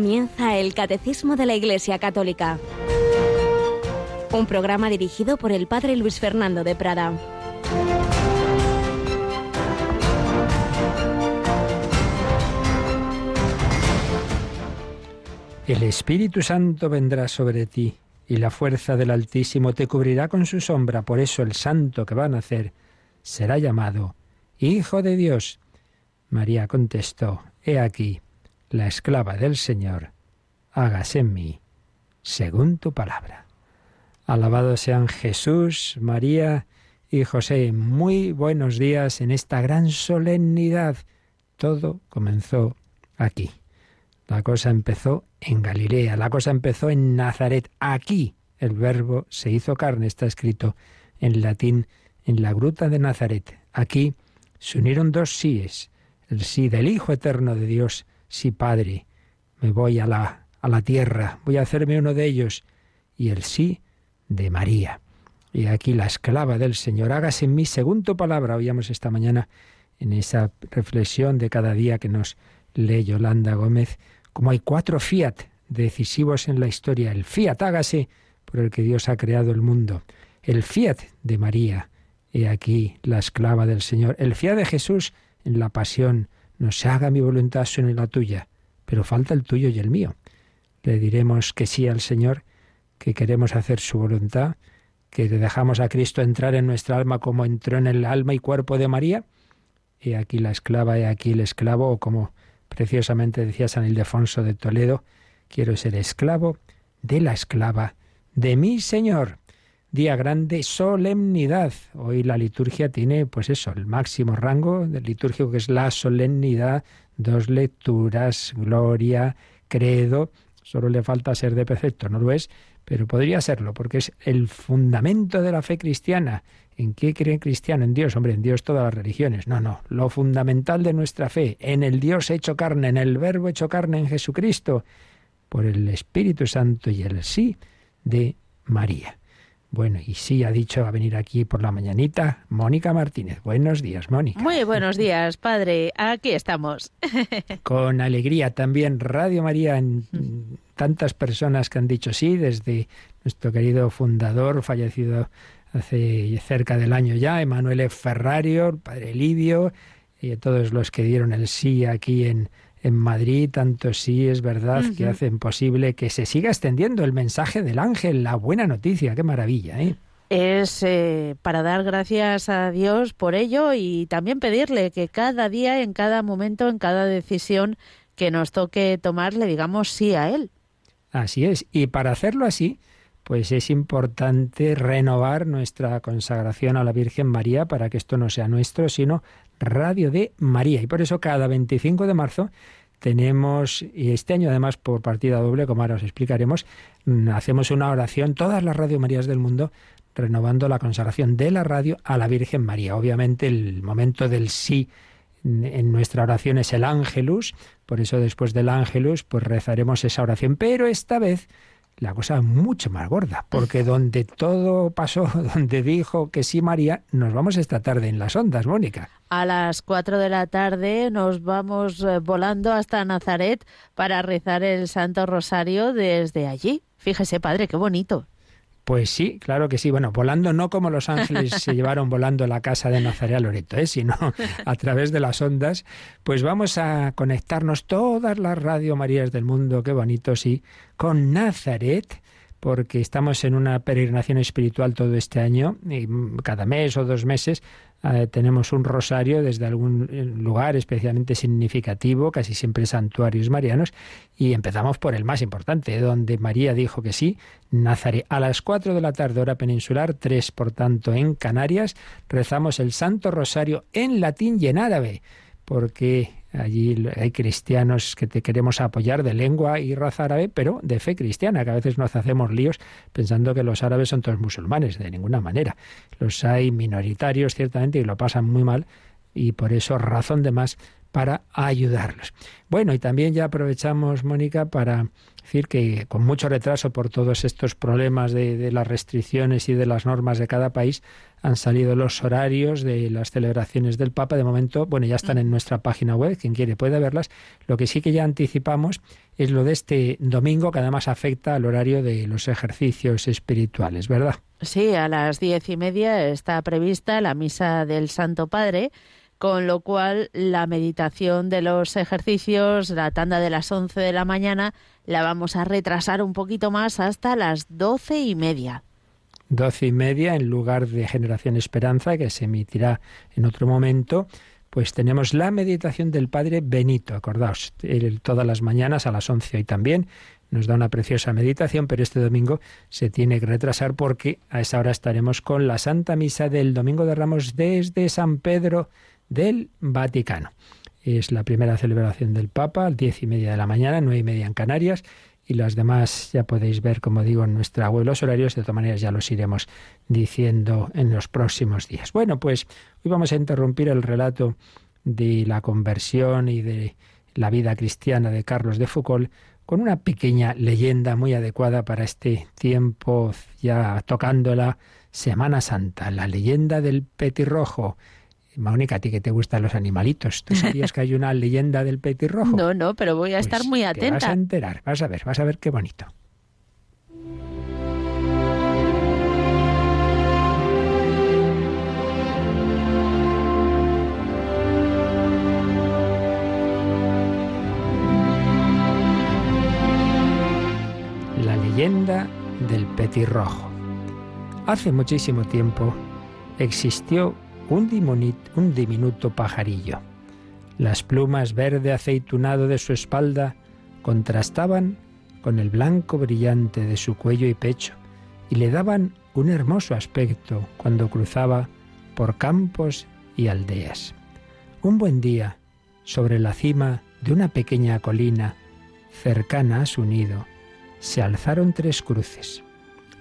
Comienza el Catecismo de la Iglesia Católica, un programa dirigido por el Padre Luis Fernando de Prada. El Espíritu Santo vendrá sobre ti y la fuerza del Altísimo te cubrirá con su sombra. Por eso el santo que va a nacer será llamado Hijo de Dios. María contestó, He aquí, la esclava del Señor, hágase en mí, según tu palabra. Alabados sean Jesús, María y José. Muy buenos días en esta gran solemnidad. Todo comenzó aquí. La cosa empezó en Galilea, la cosa empezó en Nazaret. Aquí el verbo se hizo carne, está escrito en latín en la gruta de Nazaret. Aquí se unieron dos síes, el sí del Hijo Eterno de Dios, sí Padre, me voy a la, a la tierra, voy a hacerme uno de ellos, y el sí de María. Y aquí la esclava del Señor, hágase en mí según tu palabra, oíamos esta mañana en esa reflexión de cada día que nos lee Yolanda Gómez, como hay cuatro fiat decisivos en la historia. El fiat hágase por el que Dios ha creado el mundo. El fiat de María, He aquí la esclava del Señor. El fiat de Jesús en la pasión. No se haga mi voluntad sino la tuya, pero falta el tuyo y el mío. Le diremos que sí al Señor, que queremos hacer su voluntad, que dejamos a Cristo entrar en nuestra alma como entró en el alma y cuerpo de María. He aquí la esclava, he aquí el esclavo, o como preciosamente decía San Ildefonso de Toledo, quiero ser esclavo de la esclava de mi Señor día grande, solemnidad. Hoy la liturgia tiene, pues eso, el máximo rango del litúrgico que es la solemnidad, dos lecturas, gloria, credo. Solo le falta ser de precepto, no lo es, pero podría serlo, porque es el fundamento de la fe cristiana. ¿En qué cree el cristiano? En Dios, hombre, en Dios todas las religiones. No, no, lo fundamental de nuestra fe, en el Dios hecho carne, en el Verbo hecho carne, en Jesucristo, por el Espíritu Santo y el sí de María. Bueno, y sí ha dicho a venir aquí por la mañanita Mónica Martínez. Buenos días, Mónica. Muy buenos días, padre. Aquí estamos. Con alegría también Radio María en tantas personas que han dicho sí, desde nuestro querido fundador, fallecido hace cerca del año ya, Emanuele Ferrario, el padre Livio, y todos los que dieron el sí aquí en en Madrid, tanto sí es verdad que hacen posible que se siga extendiendo el mensaje del ángel, la buena noticia, qué maravilla, ¿eh? Es eh, para dar gracias a Dios por ello y también pedirle que cada día, en cada momento, en cada decisión que nos toque tomar, le digamos sí a Él. Así es. Y para hacerlo así, pues es importante renovar nuestra consagración a la Virgen María para que esto no sea nuestro, sino Radio de María. Y por eso cada 25 de marzo tenemos, y este año además por partida doble, como ahora os explicaremos, mm, hacemos una oración, todas las Radio Marías del mundo, renovando la consagración de la radio a la Virgen María. Obviamente el momento del sí en nuestra oración es el ángelus, por eso después del ángelus pues rezaremos esa oración, pero esta vez la cosa es mucho más gorda, porque donde todo pasó, donde dijo que sí María, nos vamos esta tarde en las ondas, Mónica. A las cuatro de la tarde nos vamos eh, volando hasta Nazaret para rezar el Santo Rosario desde allí. Fíjese, padre, qué bonito. Pues sí, claro que sí. Bueno, volando no como los ángeles se llevaron volando la casa de Nazaret a Loreto, ¿eh? sino a través de las ondas. Pues vamos a conectarnos todas las Radio Marías del mundo, qué bonito, sí, con Nazaret porque estamos en una peregrinación espiritual todo este año, y cada mes o dos meses eh, tenemos un rosario desde algún eh, lugar especialmente significativo, casi siempre santuarios marianos, y empezamos por el más importante, donde María dijo que sí, Nazaret. A las cuatro de la tarde, hora peninsular, tres por tanto en Canarias, rezamos el Santo Rosario en latín y en árabe, porque Allí hay cristianos que te queremos apoyar de lengua y raza árabe, pero de fe cristiana, que a veces nos hacemos líos pensando que los árabes son todos musulmanes, de ninguna manera. Los hay minoritarios, ciertamente, y lo pasan muy mal, y por eso razón de más para ayudarlos. Bueno, y también ya aprovechamos, Mónica, para decir que con mucho retraso por todos estos problemas de, las restricciones y de las normas de cada país han salido los horarios de las celebraciones del Papa. De momento, bueno, ya están en nuestra página web, quien quiere puede verlas. Lo que sí que ya anticipamos es lo de este domingo, que además afecta al horario de los ejercicios espirituales, ¿verdad? Sí, a las diez y media está prevista la misa del Santo Padre con lo cual la meditación de los ejercicios, la tanda de las 11 de la mañana, la vamos a retrasar un poquito más hasta las doce y media. Doce y media en lugar de Generación Esperanza, que se emitirá en otro momento, pues tenemos la meditación del Padre Benito. Acordaos, todas las mañanas a las once hoy también nos da una preciosa meditación, pero este domingo se tiene que retrasar porque a esa hora estaremos con la Santa Misa del Domingo de Ramos desde San Pedro del Vaticano. Es la primera celebración del Papa, a diez y media de la mañana, nueve y media en Canarias, y las demás ya podéis ver, como digo, en nuestra web los horarios, de todas maneras ya los iremos diciendo en los próximos días. Bueno, pues hoy vamos a interrumpir el relato de la conversión y de la vida cristiana de Carlos de Foucault con una pequeña leyenda muy adecuada para este tiempo, ya tocando la Semana Santa, la leyenda del petirrojo. Mónica, a ti que te gustan los animalitos, ¿tú sabías que hay una leyenda del petirrojo? No, no, pero voy a pues estar muy atenta. Te vas a enterar, vas a ver, vas a ver qué bonito. La leyenda del petirrojo. Hace muchísimo tiempo existió un, diminuto pajarillo. Las plumas verde aceitunado de su espalda contrastaban con el blanco brillante de su cuello y pecho y le daban un hermoso aspecto cuando cruzaba por campos y aldeas. Un buen día, sobre la cima de una pequeña colina cercana a su nido, se alzaron tres cruces.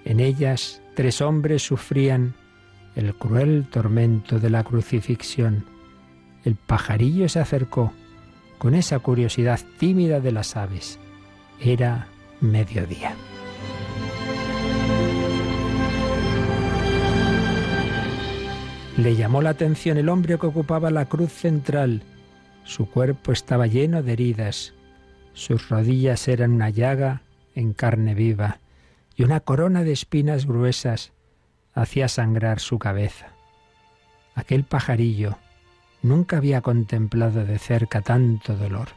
En ellas tres hombres sufrían el cruel tormento de la crucifixión. El pajarillo se acercó con esa curiosidad tímida de las aves. Era mediodía. Le llamó la atención el hombre que ocupaba la cruz central. Su cuerpo estaba lleno de heridas. Sus rodillas eran una llaga en carne viva y una corona de espinas gruesas hacía sangrar su cabeza. Aquel pajarillo nunca había contemplado de cerca tanto dolor.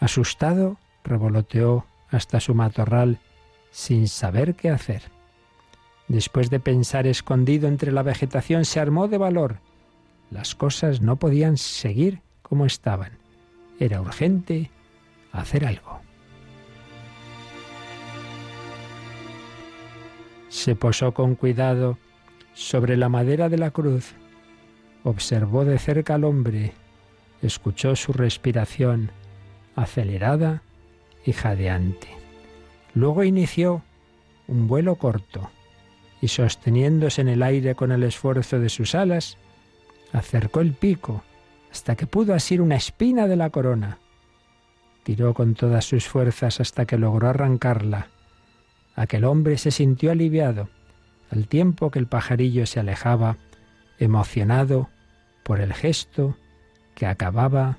Asustado, revoloteó hasta su matorral sin saber qué hacer. Después de pensar escondido entre la vegetación, se armó de valor. Las cosas no podían seguir como estaban. Era urgente hacer algo. Se posó con cuidado sobre la madera de la cruz, observó de cerca al hombre, escuchó su respiración acelerada y jadeante. Luego inició un vuelo corto y sosteniéndose en el aire con el esfuerzo de sus alas, acercó el pico hasta que pudo asir una espina de la corona. Tiró con todas sus fuerzas hasta que logró arrancarla Aquel hombre se sintió aliviado al tiempo que el pajarillo se alejaba, emocionado por el gesto que acababa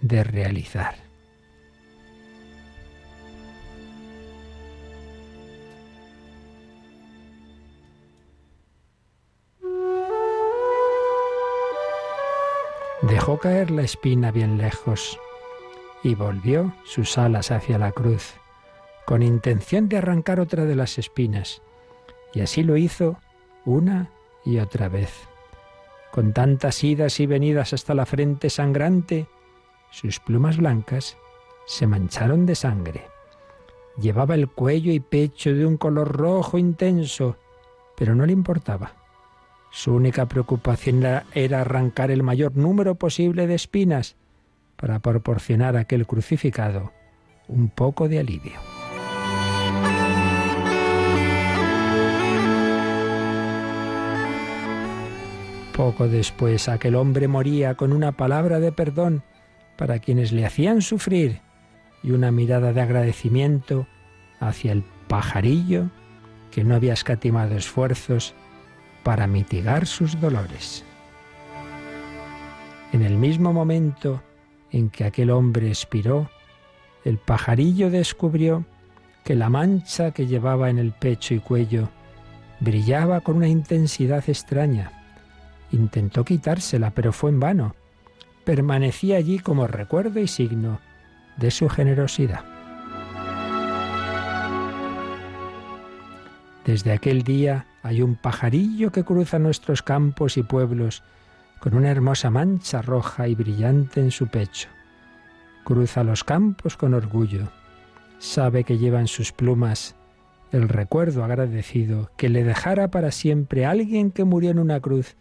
de realizar. Dejó caer la espina bien lejos y volvió sus alas hacia la cruz con intención de arrancar otra de las espinas, y así lo hizo una y otra vez. Con tantas idas y venidas hasta la frente sangrante, sus plumas blancas se mancharon de sangre. Llevaba el cuello y pecho de un color rojo intenso, pero no le importaba. Su única preocupación era, arrancar el mayor número posible de espinas para proporcionar a aquel crucificado un poco de alivio. Poco después aquel hombre moría con una palabra de perdón para quienes le hacían sufrir y una mirada de agradecimiento hacia el pajarillo que no había escatimado esfuerzos para mitigar sus dolores. En el mismo momento en que aquel hombre expiró, el pajarillo descubrió que la mancha que llevaba en el pecho y cuello brillaba con una intensidad extraña. Intentó quitársela, pero fue en vano. Permanecía allí como recuerdo y signo de su generosidad. Desde aquel día hay un pajarillo que cruza nuestros campos y pueblos con una hermosa mancha roja y brillante en su pecho. Cruza los campos con orgullo. Sabe que lleva en sus plumas el recuerdo agradecido que le dejara para siempre alguien que murió en una cruz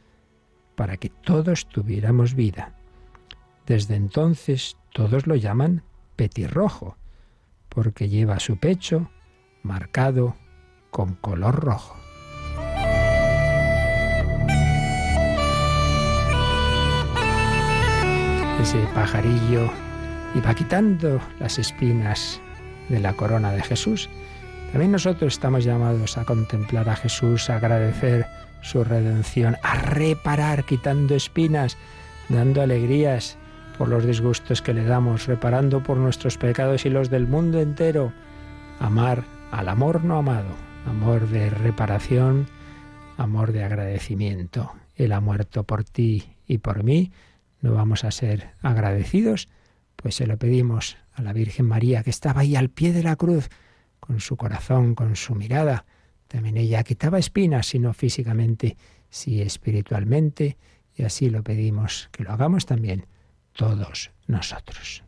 para que todos tuviéramos vida. Desde entonces todos lo llaman petirrojo, porque lleva su pecho marcado con color rojo. Ese pajarillo iba quitando las espinas de la corona de Jesús. También nosotros estamos llamados a contemplar a Jesús, a agradecer su redención, a reparar quitando espinas, dando alegrías por los disgustos que le damos, reparando por nuestros pecados y los del mundo entero. Amar al amor no amado, amor de reparación, amor de agradecimiento. Él ha muerto por ti y por mí. ¿No vamos a ser agradecidos? Pues se lo pedimos a la Virgen María, que estaba ahí al pie de la cruz, con su corazón, con su mirada. También ella quitaba espinas, sino físicamente, sí espiritualmente, y así lo pedimos, que lo hagamos también todos nosotros.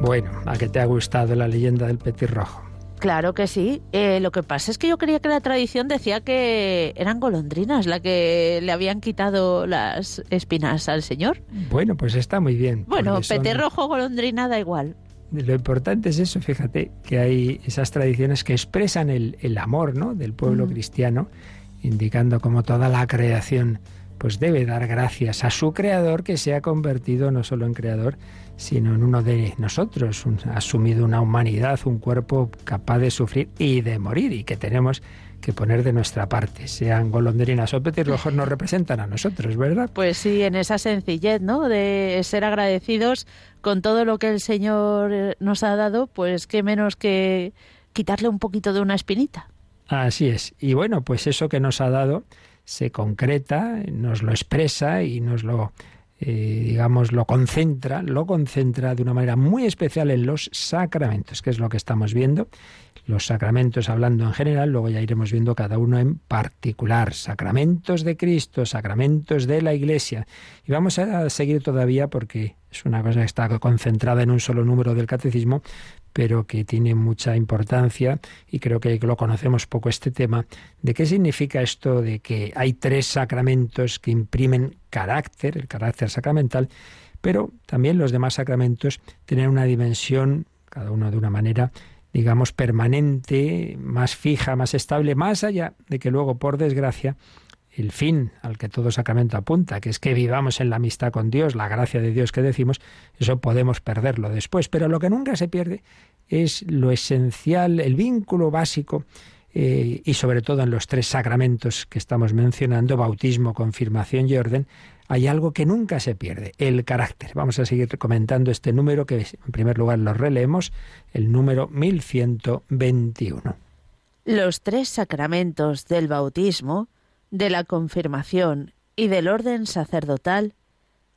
Bueno, ¿a qué te ha gustado la leyenda del petirrojo? Claro que sí. Eh, lo que pasa es que yo creía que la tradición decía que eran golondrinas la que le habían quitado las espinas al señor. Bueno, pues está muy bien. Bueno, petirrojo, golondrina, da igual. Lo importante es eso, fíjate, que hay esas tradiciones que expresan el, amor ¿no? del pueblo mm. cristiano, indicando como toda la creación pues debe dar gracias a su creador que se ha convertido no solo en creador, sino en uno de nosotros, ha asumido una humanidad, un cuerpo capaz de sufrir y de morir y que tenemos que poner de nuestra parte. Sean golondrinas o petirrojos nos representan a nosotros, ¿verdad? Pues sí, en esa sencillez, ¿no? De ser agradecidos con todo lo que el Señor eh, nos ha dado, pues qué menos que quitarle un poquito de una espinita. Así es. Y bueno, pues eso que nos ha dado se concreta, nos lo expresa y nos lo eh, digamos, lo concentra, lo concentra de una manera muy especial en los sacramentos, que es lo que estamos viendo. Los sacramentos hablando en general, luego ya iremos viendo cada uno en particular. Sacramentos de Cristo, sacramentos de la Iglesia. Y vamos a seguir todavía porque es una cosa que está concentrada en un solo número del catecismo, pero que tiene mucha importancia y creo que lo conocemos poco este tema, de qué significa esto de que hay tres sacramentos que imprimen carácter, el carácter sacramental, pero también los demás sacramentos tienen una dimensión, cada uno de una manera, digamos, permanente, más fija, más estable, más allá de que luego, por desgracia, el fin al que todo sacramento apunta, que es que vivamos en la amistad con Dios, la gracia de Dios que decimos, eso podemos perderlo después. Pero lo que nunca se pierde es lo esencial, el vínculo básico, eh, y sobre todo en los tres sacramentos que estamos mencionando, bautismo, confirmación y orden, hay algo que nunca se pierde, el carácter. Vamos a seguir comentando este número que en primer lugar lo releemos, el número 1121. Los tres sacramentos del bautismo de la confirmación y del orden sacerdotal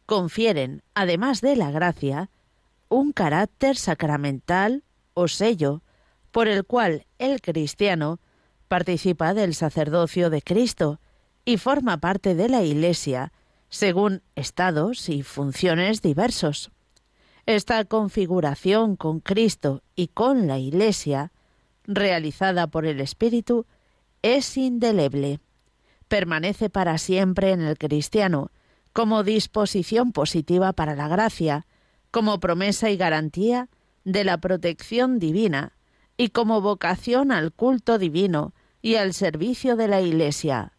confieren, además de la gracia, un carácter sacramental o sello por el cual el cristiano participa del sacerdocio de Cristo y forma parte de la Iglesia según estados y funciones diversos. Esta configuración con Cristo y con la Iglesia, realizada por el Espíritu, es indeleble permanece para siempre en el cristiano, como disposición positiva para la gracia, como promesa y garantía de la protección divina y como vocación al culto divino y al servicio de la Iglesia.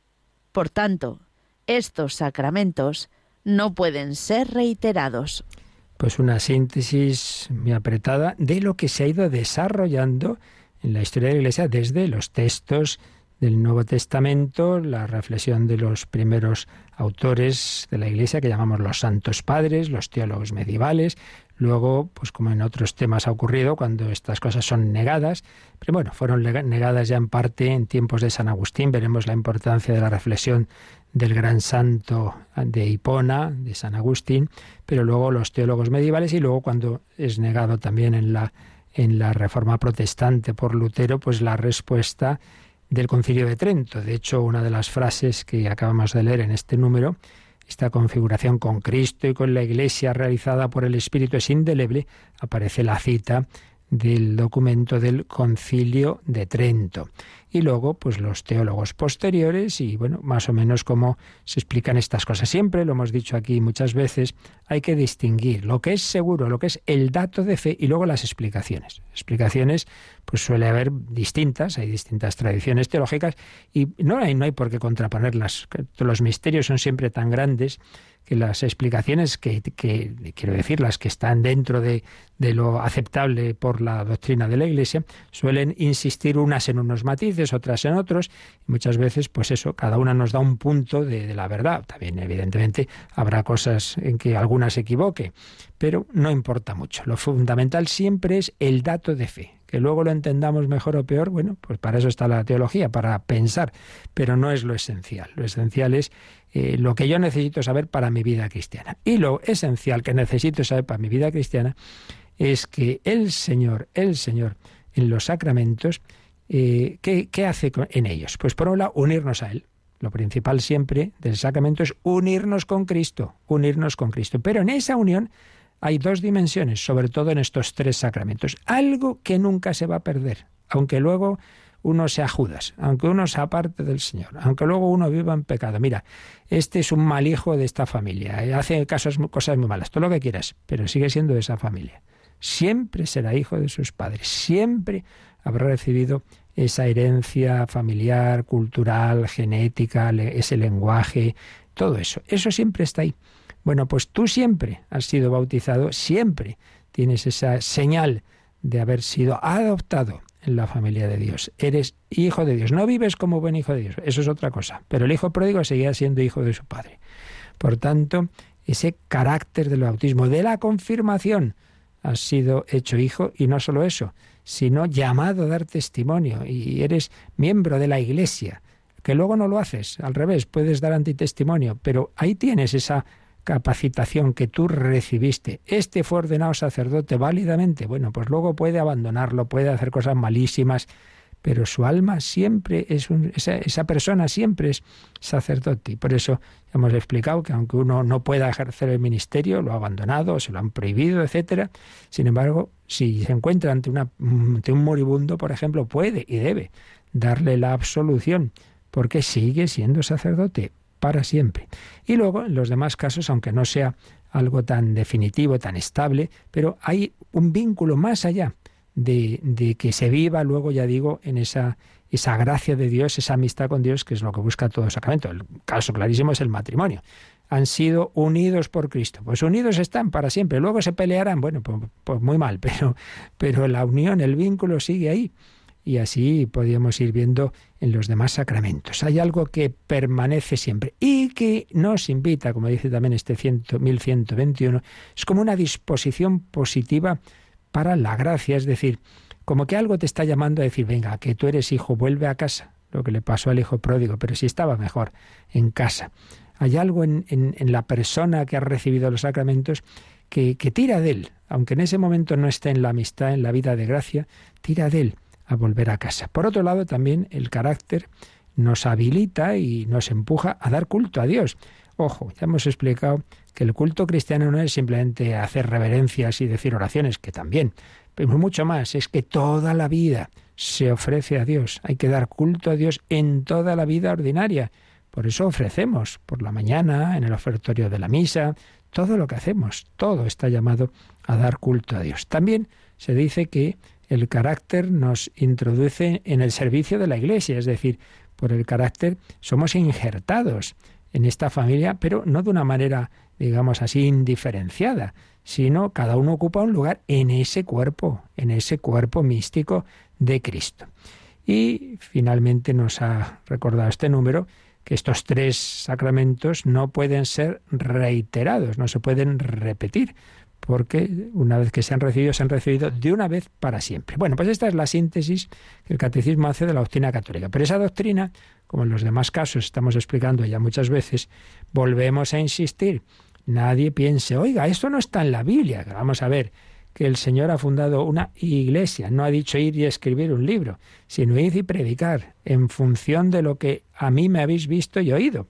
Por tanto, estos sacramentos no pueden ser reiterados. Pues una síntesis muy apretada de lo que se ha ido desarrollando en la historia de la Iglesia desde los textos del Nuevo Testamento, la reflexión de los primeros autores de la Iglesia que llamamos los santos padres, los teólogos medievales, luego, pues como en otros temas ha ocurrido, cuando estas cosas son negadas, pero bueno, fueron negadas ya en parte en tiempos de San Agustín, veremos la importancia de la reflexión del gran santo de Hipona, de San Agustín, pero luego los teólogos medievales y luego cuando es negado también en la, en la Reforma protestante por Lutero, pues la respuesta del Concilio de Trento. De hecho, una de las frases que acabamos de leer en este número, esta configuración con Cristo y con la Iglesia realizada por el Espíritu es indeleble, aparece la cita del documento del Concilio de Trento. Y luego, pues los teólogos posteriores y, bueno, más o menos cómo se explican estas cosas. Siempre, lo hemos dicho aquí muchas veces, hay que distinguir lo que es seguro, lo que es el dato de fe y luego las explicaciones. Explicaciones, pues suele haber distintas, hay distintas tradiciones teológicas y no hay, no hay por qué contraponerlas. Los misterios son siempre tan grandes que las explicaciones que, quiero decir, las que están dentro de, lo aceptable por la doctrina de la Iglesia, suelen insistir unas en unos matices, otras en otros, y muchas veces, pues eso, cada una nos da un punto de, de la verdad. También, evidentemente, habrá cosas en que alguna se equivoque, pero no importa mucho. Lo fundamental siempre es el dato de fe. Que luego lo entendamos mejor o peor, bueno, pues para eso está la teología, para pensar, pero no es lo esencial. Lo esencial es eh, lo que yo necesito saber para mi vida cristiana. Y lo esencial que necesito saber para mi vida cristiana es que el Señor, el Señor, en los sacramentos, eh, ¿qué, hace en ellos? Pues por un lado, unirnos a Él. Lo principal siempre del sacramento es unirnos con Cristo, unirnos con Cristo. Pero en esa unión hay dos dimensiones, sobre todo en estos tres sacramentos. Algo que nunca se va a perder, aunque luego uno sea Judas, aunque uno sea parte del Señor, aunque luego uno viva en pecado. Mira, este es un mal hijo de esta familia, eh, hace cosas, cosas muy malas, todo lo que quieras, pero sigue siendo de esa familia. Siempre será hijo de sus padres, siempre habrá recibido esa herencia familiar, cultural, genética, ese lenguaje, todo eso. Eso siempre está ahí. Bueno, pues tú siempre has sido bautizado, siempre tienes esa señal de haber sido adoptado en la familia de Dios. Eres hijo de Dios. No vives como buen hijo de Dios. Eso es otra cosa. Pero el hijo pródigo seguía siendo hijo de su padre. Por tanto, ese carácter del bautismo, de la confirmación, has sido hecho hijo y no solo eso, sino llamado a dar testimonio y eres miembro de la iglesia, que luego no lo haces, al revés, puedes dar antitestimonio, pero ahí tienes esa capacitación que tú recibiste, este fue ordenado sacerdote válidamente, bueno, pues luego puede abandonarlo, puede hacer cosas malísimas, pero su alma siempre es un, esa, persona siempre es sacerdote. Y por eso hemos explicado que aunque uno no pueda ejercer el ministerio, lo ha abandonado, se lo han prohibido, etcétera, sin embargo, si se encuentra ante, un moribundo, por ejemplo, puede y debe darle la absolución, porque sigue siendo sacerdote para siempre. Y luego, en los demás casos, aunque no sea algo tan definitivo, tan estable, pero hay un vínculo más allá de, que se viva luego, ya digo, en esa, esa gracia de Dios, esa amistad con Dios, que es lo que busca todo sacramento. El caso clarísimo es el matrimonio. Han sido unidos por Cristo. Pues unidos están para siempre. Luego se pelearán, bueno, pues, pues muy mal, pero, pero la unión, el vínculo sigue ahí y así podríamos ir viendo en los demás sacramentos. Hay algo que permanece siempre y que nos invita, como dice también este 1121, es como una disposición positiva para la gracia, es decir, como que algo te está llamando a decir, venga, que tú eres hijo, vuelve a casa, lo que le pasó al hijo pródigo, pero si estaba mejor en casa. Hay algo en, la persona que ha recibido los sacramentos que, que tira de él, aunque en ese momento no esté en la amistad, en la vida de gracia, tira de él a volver a casa. Por otro lado, también el carácter nos habilita y nos empuja a dar culto a Dios. Ojo, ya hemos explicado que el culto cristiano no es simplemente hacer reverencias y decir oraciones, que también, pero mucho más, es que toda la vida se ofrece a Dios. Hay que dar culto a Dios en toda la vida ordinaria. Por eso ofrecemos por la mañana, en el ofertorio de la misa, todo lo que hacemos, todo está llamado a dar culto a Dios. También se dice que el carácter nos introduce en el servicio de la Iglesia, es decir, por el carácter somos injertados en esta familia, pero no de una manera, digamos así, indiferenciada, sino cada uno ocupa un lugar en ese cuerpo, en ese cuerpo místico de Cristo. Y finalmente nos ha recordado este número que estos tres sacramentos no pueden ser reiterados, no se pueden repetir, porque una vez que se han recibido, se han recibido de una vez para siempre. Bueno, pues esta es la síntesis que el catecismo hace de la doctrina católica. Pero esa doctrina, como en los demás casos estamos explicando ya muchas veces, volvemos a insistir. Nadie piense, oiga, esto no está en la Biblia. Vamos a ver, que el Señor ha fundado una iglesia, no ha dicho ir y escribir un libro, sino ir y predicar en función de lo que a mí me habéis visto y oído.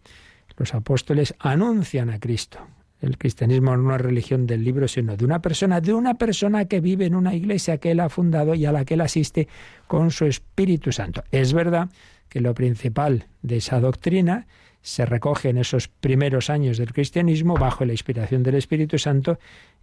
Los apóstoles anuncian a Cristo. El cristianismo no es religión del libro, sino de una persona, de una persona que vive en una iglesia que él ha fundado y a la que él asiste con su Espíritu Santo. Es verdad que lo principal de esa doctrina se recoge en esos primeros años del cristianismo bajo la inspiración del Espíritu Santo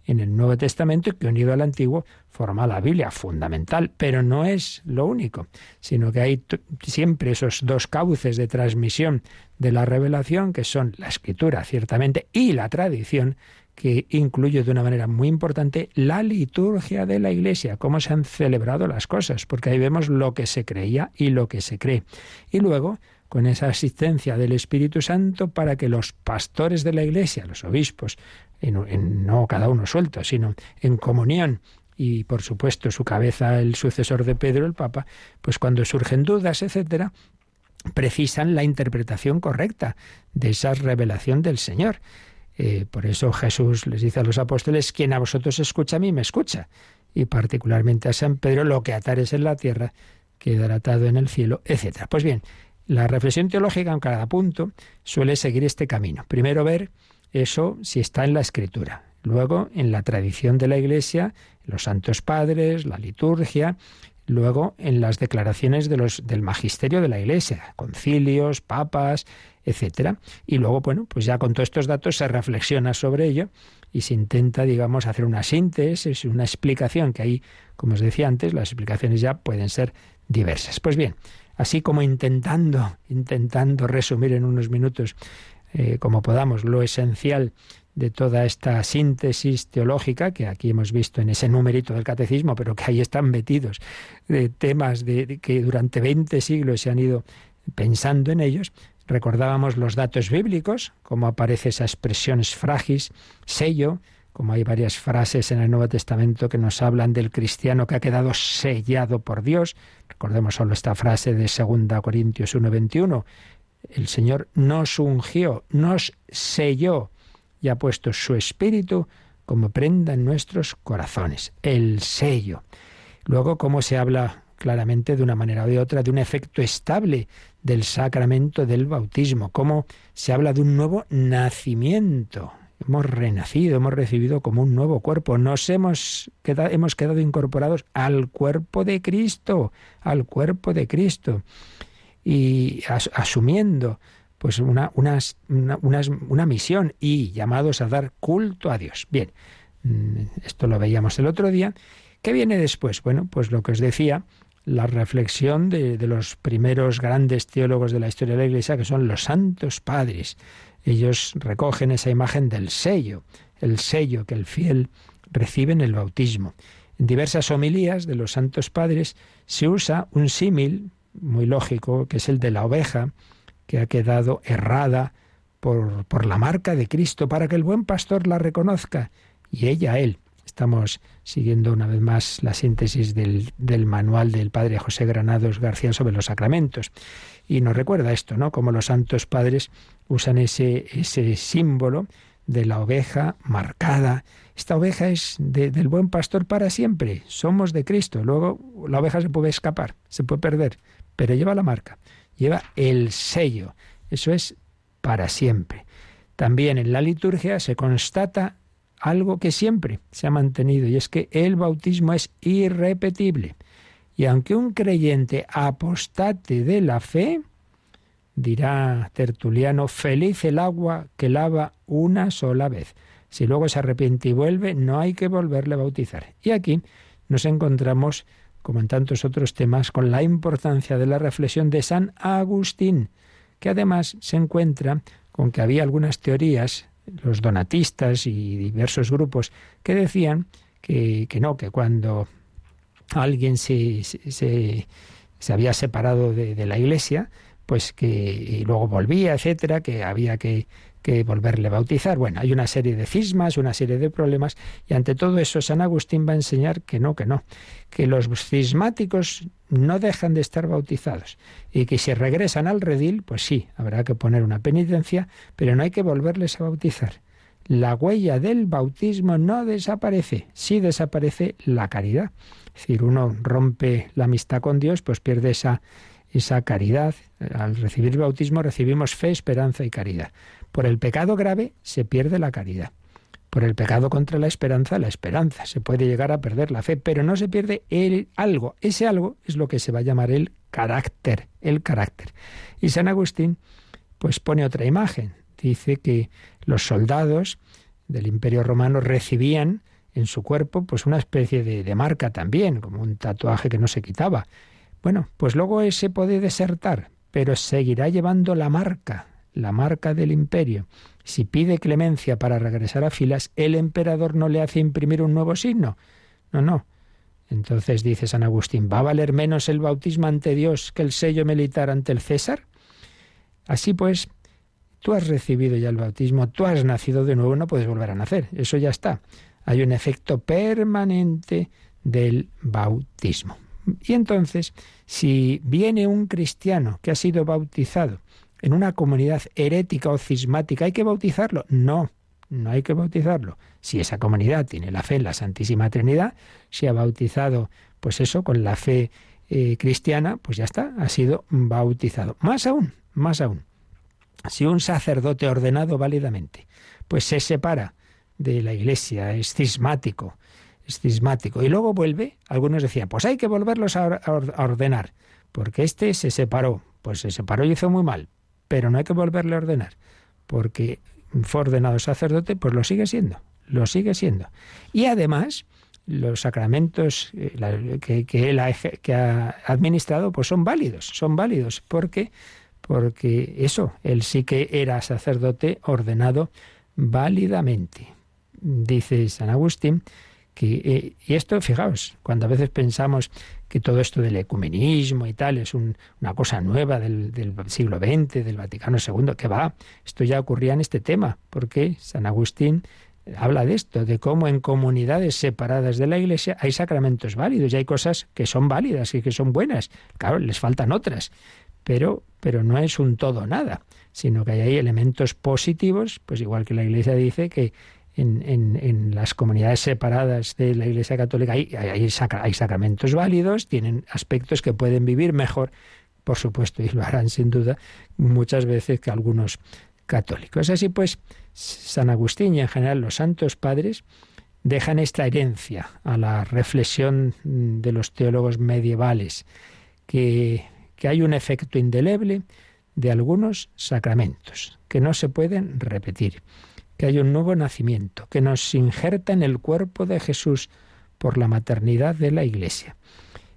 en el Nuevo Testamento que unido al Antiguo forma la Biblia, fundamental, pero no es lo único, sino que hay siempre esos dos cauces de transmisión de la revelación, que son la escritura, ciertamente, y la tradición, que incluye de una manera muy importante la liturgia de la Iglesia, cómo se han celebrado las cosas, porque ahí vemos lo que se creía y lo que se cree. Y luego, con esa asistencia del Espíritu Santo para que los pastores de la Iglesia, los obispos, no cada uno suelto, sino en comunión, y por supuesto su cabeza el sucesor de Pedro, el Papa, pues cuando surgen dudas, etcétera, precisan la interpretación correcta de esa revelación del Señor. Eh, por eso Jesús les dice a los apóstoles, quien a vosotros escucha a mí, me escucha. Y particularmente a San Pedro, lo que atares en la tierra, quedará atado en el cielo, etcétera. Pues bien, la reflexión teológica en cada punto suele seguir este camino. Primero ver eso si está en la escritura. Luego, en la tradición de la Iglesia, los santos padres, la liturgia, luego en las declaraciones de los, del magisterio de la Iglesia, concilios, papas, etcétera. Y luego, bueno, pues ya con todos estos datos se reflexiona sobre ello y se intenta, digamos, hacer una síntesis, una explicación, que ahí, como os decía antes, las explicaciones ya pueden ser diversas. Pues bien, así como intentando, intentando resumir en unos minutos eh, como podamos, lo esencial de toda esta síntesis teológica que aquí hemos visto en ese numerito del catecismo, pero que ahí están metidos de temas de, que durante 20 siglos se han ido pensando en ellos. Recordábamos los datos bíblicos, como aparece esa expresión frágil, sello, como hay varias frases en el Nuevo Testamento que nos hablan del cristiano que ha quedado sellado por Dios. Recordemos solo esta frase de 2 Corintios 1:21 el Señor nos ungió, nos selló y ha puesto su espíritu como prenda en nuestros corazones, el sello. Luego, cómo se habla claramente de una manera o de otra de un efecto estable del sacramento del bautismo, cómo se habla de un nuevo nacimiento. Hemos renacido, hemos recibido como un nuevo cuerpo, nos hemos quedado, hemos quedado incorporados al cuerpo de Cristo, al cuerpo de Cristo y asumiendo pues una, una, una, misión y llamados a dar culto a Dios. Bien, mm, esto lo veíamos el otro día. ¿Qué viene después? Bueno, pues lo que os decía, la reflexión de, de, los primeros grandes teólogos de la historia de la Iglesia, que son los santos padres. Ellos recogen esa imagen del sello, el sello que el fiel recibe en el bautismo. En diversas homilías de los santos padres se usa un símil muy lógico, que es el de la oveja, que ha quedado errada por, por la marca de Cristo, para que el buen pastor la reconozca, y ella él. Estamos siguiendo una vez más la síntesis del, del, manual del padre José Granados García sobre los sacramentos. Y nos recuerda esto, ¿no? Como los santos padres usan ese, ese símbolo de la oveja marcada. Esta oveja es del buen pastor para siempre. Somos de Cristo. Luego la oveja se puede escapar, se puede perder, pero lleva la marca, lleva el sello. Eso es para siempre. También en la liturgia se constata algo que siempre se ha mantenido y es que el bautismo es irrepetible. Y aunque un creyente apostate de la fe, dirá Tertuliano, feliz el agua que lava una sola vez. Si luego se arrepiente y vuelve, no hay que volverle a bautizar. Y aquí nos encontramos, como en tantos otros temas, con la importancia de la reflexión de San Agustín, que además se encuentra con que había algunas teorías, los donatistas y diversos grupos, que decían que, no, que cuando alguien se, se, se había separado de, de, la iglesia, pues que y luego volvía, etcétera, que había que que volverle a bautizar. Bueno, hay una serie de cismas, una serie de problemas, y ante todo eso San Agustín va a enseñar que no, que no, que los cismáticos no dejan de estar bautizados y que si regresan al redil, pues sí, habrá que poner una penitencia, pero no hay que volverles a bautizar. La huella del bautismo no desaparece, sí desaparece la caridad. Es decir, uno rompe la amistad con Dios, pues pierde esa, esa caridad. Al recibir el bautismo recibimos fe, esperanza y caridad. Por el pecado grave se pierde la caridad. Por el pecado contra la esperanza, la esperanza. Se puede llegar a perder la fe, pero no se pierde el algo. Ese algo es lo que se va a llamar el carácter, el carácter. Y San Agustín pues pone otra imagen. Dice que los soldados del Imperio Romano recibían en su cuerpo pues una especie de, de marca también, como un tatuaje que no se quitaba. Bueno, pues luego ese puede desertar, pero seguirá llevando la marca, la marca del imperio. Si pide clemencia para regresar a filas, el emperador no le hace imprimir un nuevo signo. No, no. Entonces dice San Agustín, ¿va a valer menos el bautismo ante Dios que el sello militar ante el César? Así pues, tú has recibido ya el bautismo, tú has nacido de nuevo, no puedes volver a nacer, eso ya está. Hay un efecto permanente del bautismo. Y entonces, si viene un cristiano que ha sido bautizado en una comunidad herética o cismática, ¿hay que bautizarlo? No, no hay que bautizarlo. Si esa comunidad tiene la fe en la Santísima Trinidad, si ha bautizado, pues eso, con la fe eh, cristiana, pues ya está, ha sido bautizado. Más aún, más aún, si un sacerdote ordenado válidamente, pues se separa de la iglesia, es cismático, es cismático, y luego vuelve, algunos decían, pues hay que volverlos a, a ordenar, porque este se separó, pues se separó y hizo muy mal, pero no hay que volverle a ordenar, porque fue ordenado sacerdote, pues lo sigue siendo, lo sigue siendo. Y además, los sacramentos eh, que, él ha, ha administrado, pues son válidos, son válidos, porque, porque eso, él sí que era sacerdote ordenado válidamente. Dice San Agustín que, eh, y esto, fijaos, cuando a veces pensamos que todo esto del ecumenismo y tal es una cosa nueva del, siglo XX, del Vaticano II, que va, esto ya ocurría en este tema, porque San Agustín habla de esto, de cómo en comunidades separadas de la Iglesia hay sacramentos válidos y hay cosas que son válidas y que son buenas. Claro, les faltan otras, pero, pero no es un todo nada, sino que hay elementos positivos, pues igual que la Iglesia dice que en, las comunidades separadas de la Iglesia Católica hay, hay, sacramentos válidos, tienen aspectos que pueden vivir mejor, por supuesto, y lo harán sin duda muchas veces que algunos católicos. Así pues, San Agustín y en general los santos padres dejan esta herencia a la reflexión de los teólogos medievales, que, que hay un efecto indeleble de algunos sacramentos que no se pueden repetir que hay un nuevo nacimiento, que nos injerta en el cuerpo de Jesús por la maternidad de la Iglesia.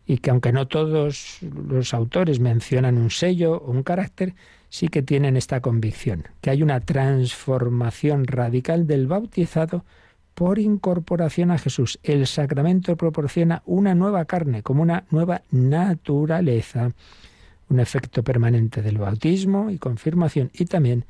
Y que aunque no todos los autores mencionan un sello o un carácter, sí que tienen esta convicción, que hay una transformación radical del bautizado por incorporación a Jesús. El sacramento proporciona una nueva carne, como una nueva naturaleza, un efecto permanente del bautismo y confirmación, y también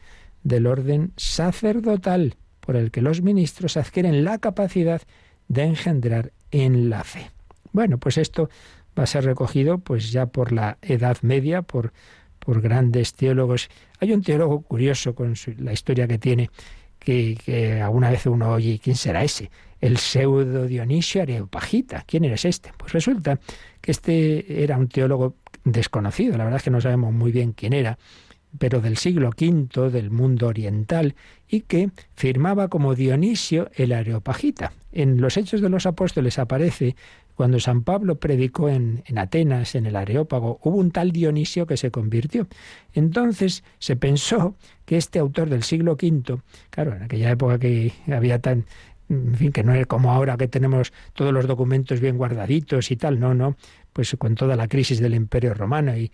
del orden sacerdotal, por el que los ministros adquieren la capacidad de engendrar en la fe. Bueno, pues esto va a ser recogido pues ya por la Edad Media, por, por grandes teólogos. Hay un teólogo curioso con la historia que tiene, que, que, alguna vez uno oye, ¿quién será ese? El pseudo Dionisio Areopagita. ¿Quién eres este? Pues resulta que este era un teólogo desconocido, la verdad es que no sabemos muy bien quién era, pero del siglo V del mundo oriental y que firmaba como Dionisio el Areopagita. En los Hechos de los Apóstoles aparece Cuando San Pablo predicó en, en, Atenas, en el Areópago, hubo un tal Dionisio que se convirtió. Entonces se pensó que este autor del siglo V, claro, en aquella época que había tan, en fin, que no es como ahora que tenemos todos los documentos bien guardaditos y tal, no, no, pues con toda la crisis del Imperio Romano y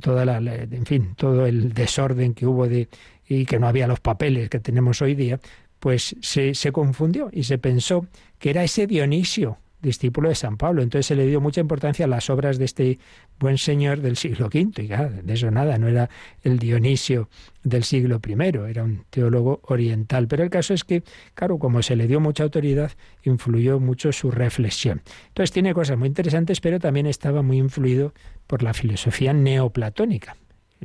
toda la, en fin, todo el desorden que hubo de y que no había los papeles que tenemos hoy día, pues se, se confundió y se pensó que era ese Dionisio, discípulo de San Pablo. Entonces se le dio mucha importancia a las obras de este buen señor del siglo V. Y claro, de eso nada, no era el Dionisio del siglo I, era un teólogo oriental. Pero el caso es que, claro, como se le dio mucha autoridad, influyó mucho su reflexión. Entonces tiene cosas muy interesantes, pero también estaba muy influido por la filosofía neoplatónica.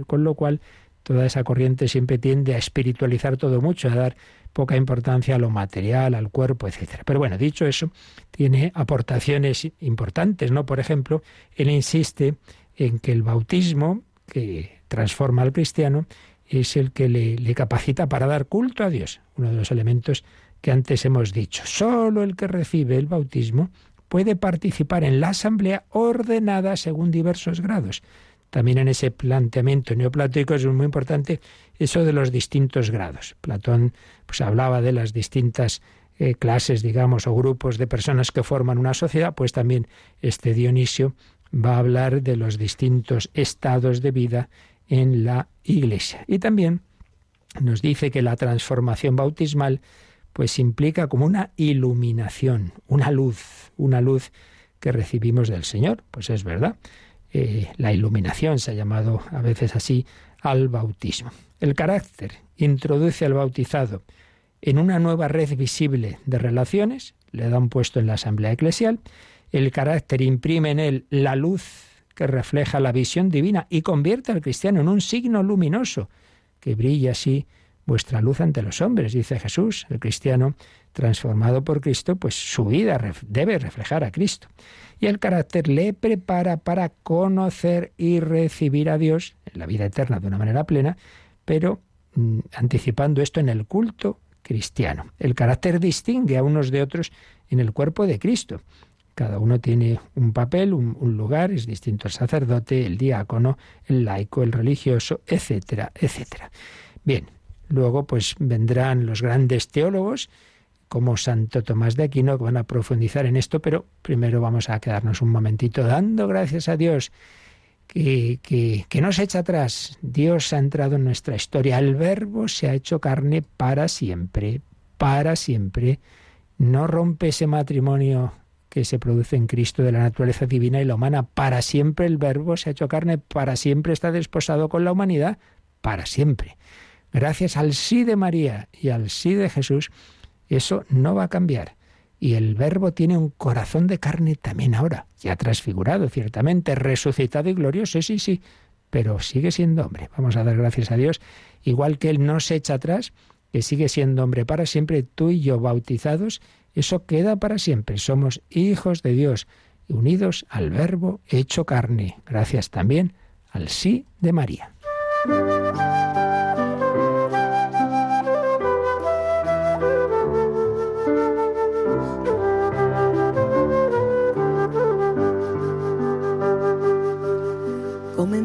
Con lo cual, toda esa corriente siempre tiende a espiritualizar todo mucho, a dar poca importancia a lo material, al cuerpo, etcétera. Pero bueno, dicho eso, tiene aportaciones importantes, ¿no? Por ejemplo, él insiste en que el bautismo que transforma al cristiano es el que le, le capacita para dar culto a Dios, uno de los elementos que antes hemos dicho. Solo el que recibe el bautismo puede participar en la asamblea ordenada según diversos grados. También en ese planteamiento neoplatónico es muy importante eso de los distintos grados. Platón pues hablaba de las distintas eh, clases, digamos, o grupos de personas que forman una sociedad, pues también este Dionisio va a hablar de los distintos estados de vida en la Iglesia. Y también nos dice que la transformación bautismal pues implica como una iluminación, una luz, una luz que recibimos del Señor. Pues es verdad. Eh, la iluminación se ha llamado a veces así al bautismo. El carácter introduce al bautizado en una nueva red visible de relaciones, le da un puesto en la asamblea eclesial, el carácter imprime en él la luz que refleja la visión divina y convierte al cristiano en un signo luminoso, que brilla así vuestra luz ante los hombres, dice Jesús. El cristiano transformado por Cristo, pues su vida debe reflejar a Cristo. Y el carácter le prepara para conocer y recibir a Dios en la vida eterna de una manera plena, pero mm, anticipando esto en el culto cristiano. El carácter distingue a unos de otros en el cuerpo de Cristo. Cada uno tiene un papel, un, un, lugar, es distinto el sacerdote, el diácono, el laico, el religioso, etcétera, etcétera. Bien, luego pues vendrán los grandes teólogos como Santo Tomás de Aquino que van a profundizar en esto, pero primero vamos a quedarnos un momentito dando gracias a Dios que, que, no se echa atrás. Dios ha entrado en nuestra historia. El verbo se ha hecho carne para siempre, para siempre. No rompe ese matrimonio que se produce en Cristo de la naturaleza divina y la humana. Para siempre el verbo se ha hecho carne, para siempre está desposado con la humanidad, para siempre. Gracias al sí de María y al sí de Jesús, eso no va a cambiar. Y el Verbo tiene un corazón de carne también ahora, ya transfigurado, ciertamente, resucitado y glorioso, sí, sí, pero sigue siendo hombre. Vamos a dar gracias a Dios, igual que Él no se echa atrás, que sigue siendo hombre para siempre, tú y yo bautizados, eso queda para siempre. Somos hijos de Dios, unidos al Verbo hecho carne, gracias también al sí de María.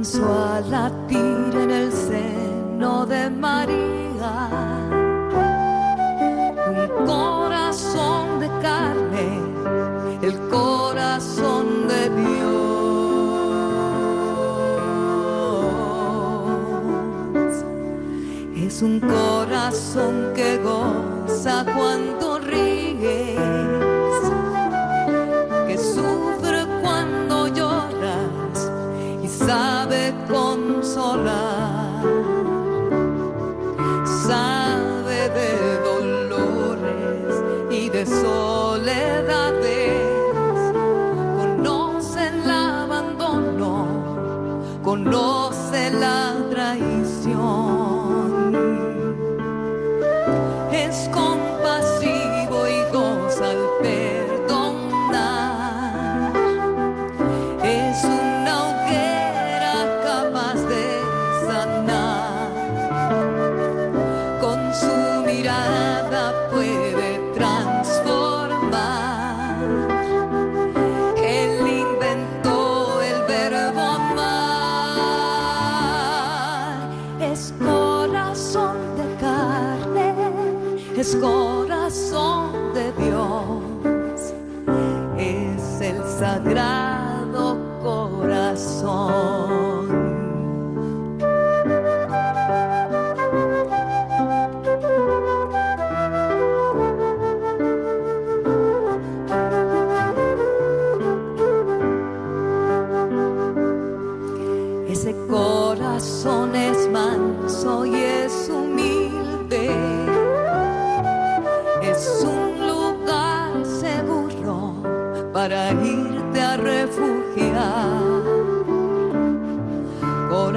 Comenzó a latir en el seno de María. Un corazón de carne, el corazón de Dios. Es un corazón que goza cuando ríe no se la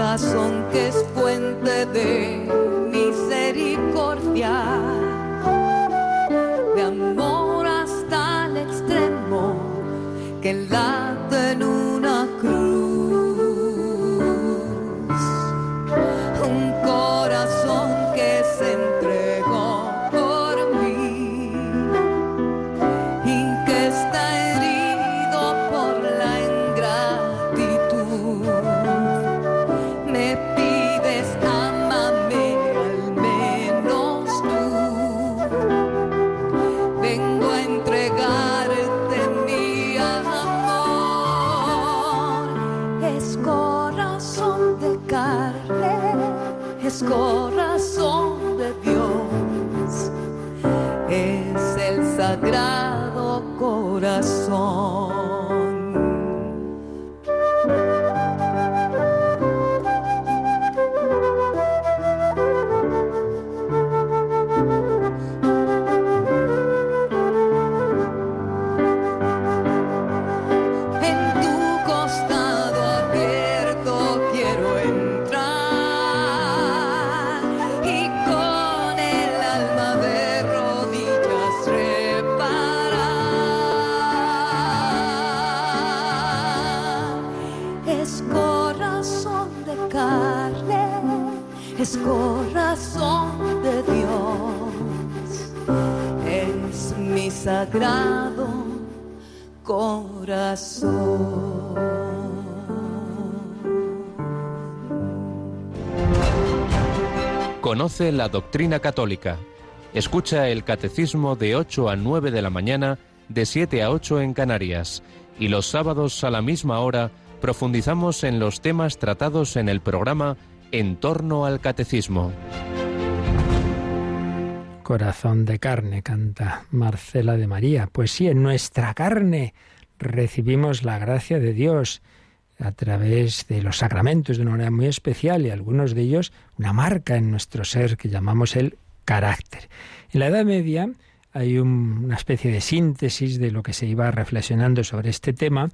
Corazón que es fuente de misericordia. De amor hasta el extremo que late sagrado corazón. Conoce la doctrina católica. Escucha el catecismo de 8 a 9 de la mañana, de 7 a 8 en Canarias. Y los sábados a la misma hora profundizamos en los temas tratados en el programa En torno al catecismo. Corazón de carne, canta Marcela de María. Pues sí, en nuestra carne recibimos la gracia de Dios a través de los sacramentos de una manera muy especial y algunos de ellos una marca en nuestro ser que llamamos el carácter. En la Edad Media hay un- una especie de síntesis de lo que se iba reflexionando sobre este tema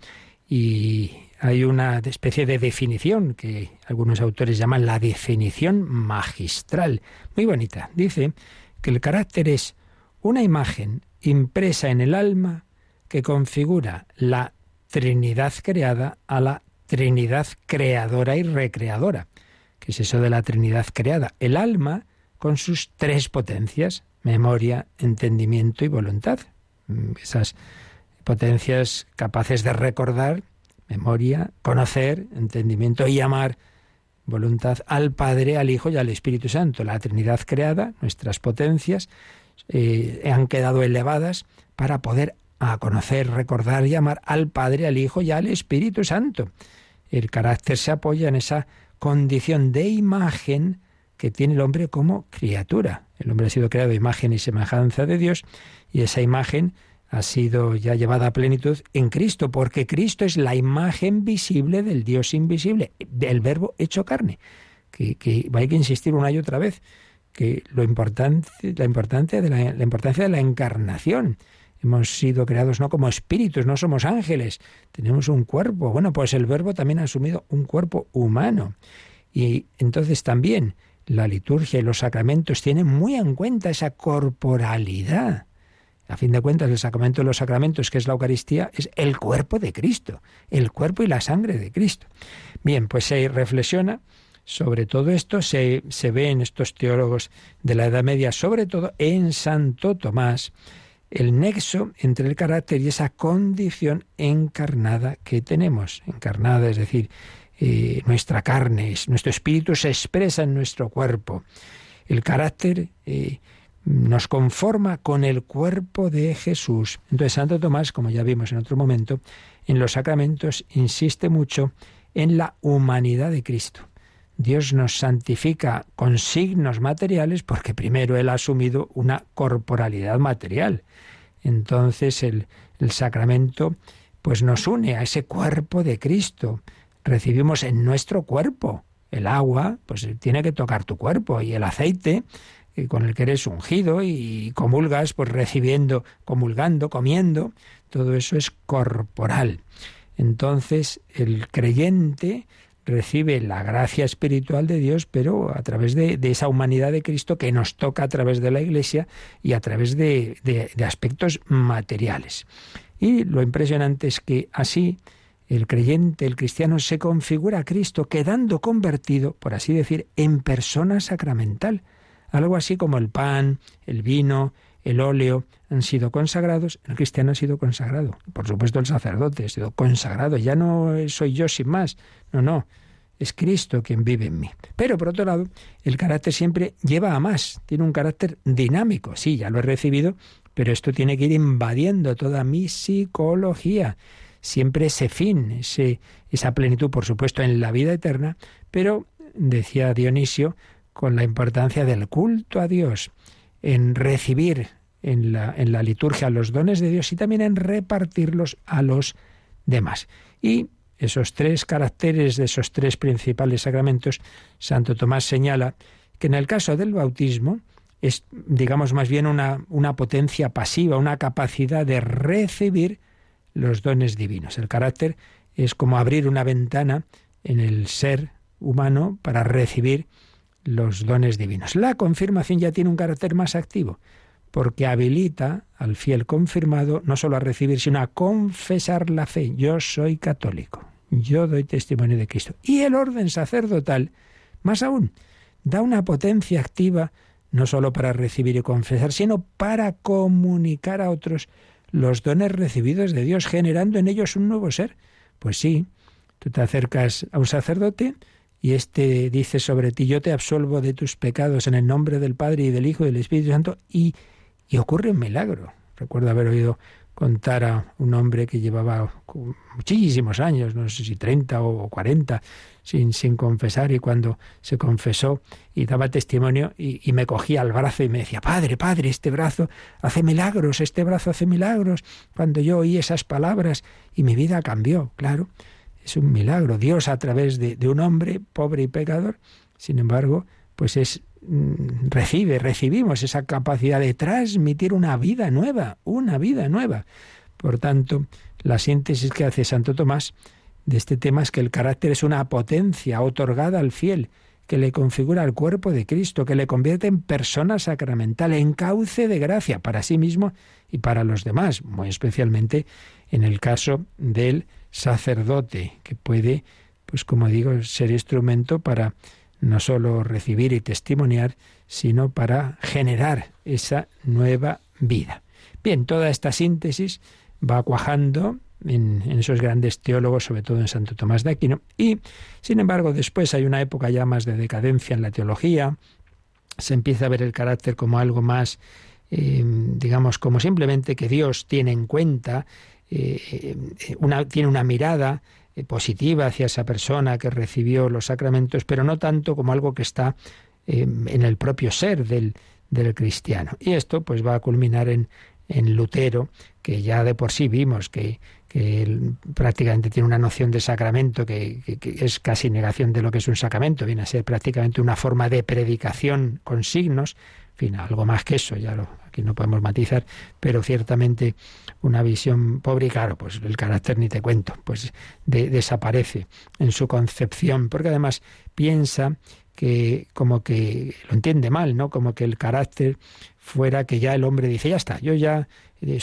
y hay una especie de definición que algunos autores llaman la definición magistral, muy bonita. Dice que el carácter es una imagen impresa en el alma que configura la Trinidad creada a la Trinidad creadora y recreadora. ¿Qué es eso de la Trinidad creada? El alma con sus tres potencias, memoria, entendimiento y voluntad. Mm, Esas potencias capaces de recordar, memoria, conocer, entendimiento y amar, voluntad al Padre, al Hijo y al Espíritu Santo. La Trinidad creada, nuestras potencias, eh, han quedado elevadas para poder a conocer, recordar y amar al Padre, al Hijo y al Espíritu Santo. El carácter se apoya en esa condición de imagen que tiene el hombre como criatura. El hombre ha sido creado imagen y semejanza de Dios y esa imagen ha sido ya llevada a plenitud en Cristo, porque Cristo es la imagen visible del Dios invisible, del verbo hecho carne. Que, que hay que insistir una y otra vez que lo importante, la, de la, la importancia de la encarnación. Hemos sido creados no como espíritus, no somos ángeles, tenemos un cuerpo. Bueno, pues el verbo también ha asumido un cuerpo humano. Y entonces también la liturgia y los sacramentos tienen muy en cuenta esa corporalidad. A fin de cuentas, el sacramento de los sacramentos, que es la Eucaristía, es el cuerpo de Cristo, el cuerpo y la sangre de Cristo. Bien, pues se reflexiona sobre todo esto, se, se ve en estos teólogos de la Edad Media, sobre todo en Santo Tomás, el nexo entre el carácter y esa condición encarnada que tenemos. Encarnada, es decir, eh, nuestra carne, nuestro espíritu se expresa en nuestro cuerpo. El carácter eh, nos conforma con el cuerpo de Jesús. Entonces Santo Tomás, como ya vimos en otro momento, en los sacramentos insiste mucho en la humanidad de Cristo. Dios nos santifica con signos materiales porque primero Él ha asumido una corporalidad material. Entonces el, el sacramento pues nos une a ese cuerpo de Cristo. Recibimos en nuestro cuerpo el agua, pues tiene que tocar tu cuerpo y el aceite con el que eres ungido y comulgas, pues recibiendo, comulgando, comiendo, todo eso es corporal. Entonces el creyente recibe la gracia espiritual de Dios, pero a través de, esa humanidad de Cristo que nos toca a través de la Iglesia y a través de, de aspectos materiales. Y lo impresionante es que así el creyente, el cristiano, se configura a Cristo, quedando convertido, por así decir, en persona sacramental. Algo así como el pan, el vino, el óleo han sido consagrados, el cristiano ha sido consagrado. Por supuesto el sacerdote ha sido consagrado. Ya no soy yo sin más. No, no. Es Cristo quien vive en mí. Pero por otro lado, el carácter siempre lleva a más. Tiene un carácter dinámico. Sí, ya lo he recibido, pero esto tiene que ir invadiendo toda mi psicología. Siempre ese fin, ese, esa plenitud, por supuesto, en la vida eterna, pero, decía Dionisio, con la importancia del culto a Dios en recibir en la, en la liturgia los dones de Dios y también en repartirlos a los demás. Y esos tres caracteres de esos tres principales sacramentos, Santo Tomás señala que en el caso del bautismo es, digamos, más bien una, una potencia pasiva, una capacidad de recibir los dones divinos. El carácter es como abrir una ventana en el ser humano para recibir los dones divinos. La confirmación ya tiene un carácter más activo, porque habilita al fiel confirmado no solo a recibir, sino a confesar la fe. Yo soy católico, yo doy testimonio de Cristo. Y el orden sacerdotal, más aún, da una potencia activa no solo para recibir y confesar, sino para comunicar a otros los dones recibidos de Dios, generando en ellos un nuevo ser. Pues sí, tú te acercas a un sacerdote, y este dice sobre ti, yo te absolvo de tus pecados en el nombre del Padre y del Hijo y del Espíritu Santo, y, y ocurre un milagro. Recuerdo haber oído contar a un hombre que llevaba muchísimos años, no sé si 30 o 40, sin, sin confesar, y cuando se confesó y daba testimonio, y, y, me cogía al brazo y me decía, Padre, Padre, este brazo hace milagros, este brazo hace milagros. Cuando yo oí esas palabras y mi vida cambió, claro. Es un milagro. Dios a través de, un hombre pobre y pecador, sin embargo, pues es mm, recibe, recibimos esa capacidad de transmitir una vida nueva, una vida nueva. Por tanto, la síntesis que hace Santo Tomás de este tema es que el carácter es una potencia otorgada al fiel, que le configura al cuerpo de Cristo, que le convierte en persona sacramental, en cauce de gracia para sí mismo y para los demás, muy especialmente en el caso del sacerdote, que puede, pues como digo, ser instrumento para no solo recibir y testimoniar, sino para generar esa nueva vida. Bien, toda esta síntesis va cuajando en, esos grandes teólogos, sobre todo en Santo Tomás de Aquino, y sin embargo después hay una época ya más de decadencia en la teología, se empieza a ver el carácter como algo más, eh, digamos, como simplemente que Dios tiene en cuenta eh, tiene una mirada eh, positiva hacia esa persona que recibió los sacramentos, pero no tanto como algo que está eh, en el propio ser del, del, cristiano. Y esto pues va a culminar en, en Lutero, que ya de por sí vimos que, que él prácticamente tiene una noción de sacramento que, es casi negación de lo que es un sacramento, viene a ser prácticamente una forma de predicación con signos, fin, algo más que eso, ya lo, aquí no podemos matizar, pero ciertamente una visión pobre y claro, pues el carácter ni te cuento, pues desaparece en su concepción, porque además piensa que como que lo entiende mal, ¿no? Como que el carácter fuera que ya el hombre dice, ya está, yo ya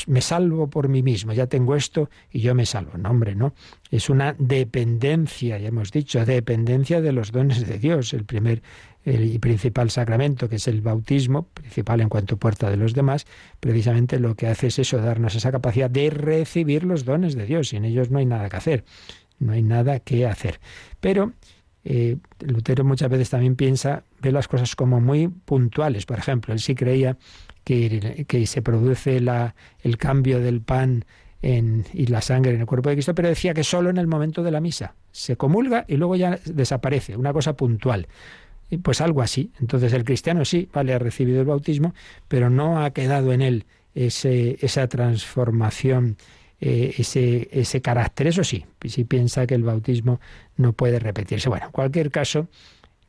me salvo por mí mismo, ya tengo esto y yo me salvo. No, hombre, no. Es una dependencia, ya hemos dicho, dependencia de los dones de Dios. El primer el principal sacramento, que es el bautismo, principal en cuanto puerta de los demás, precisamente lo que hace es eso, darnos esa capacidad de recibir los dones de Dios. Y en ellos no hay nada que hacer, no hay nada que hacer. Pero eh, Lutero muchas veces también piensa, ve las cosas como muy puntuales. Por ejemplo, él sí creía que, que se produce la, el cambio del pan en, y la sangre en el cuerpo de Cristo, pero decía que solo en el momento de la misa. Se comulga y luego ya desaparece, una cosa puntual. Pues algo así. Entonces el cristiano sí, vale, ha recibido el bautismo, pero no ha quedado en él ese, esa transformación, eh, ese, ese carácter. Eso sí, si piensa que el bautismo no puede repetirse. Bueno, en cualquier caso,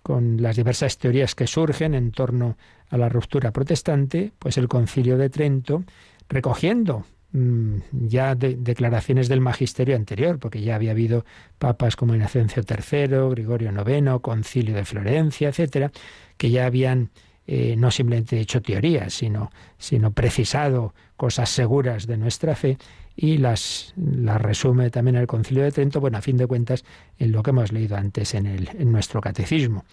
con las diversas teorías que surgen en torno a la ruptura protestante, pues el concilio de Trento, recogiendo ya de, declaraciones del magisterio anterior, porque ya había habido papas como Inocencio III, Gregorio IX, Concilio de Florencia, etcétera, que ya habían eh, no simplemente hecho teorías, sino, sino precisado cosas seguras de nuestra fe y las, las resume también el Concilio de Trento, bueno, a fin de cuentas, en lo que hemos leído antes en, el, en nuestro catecismo,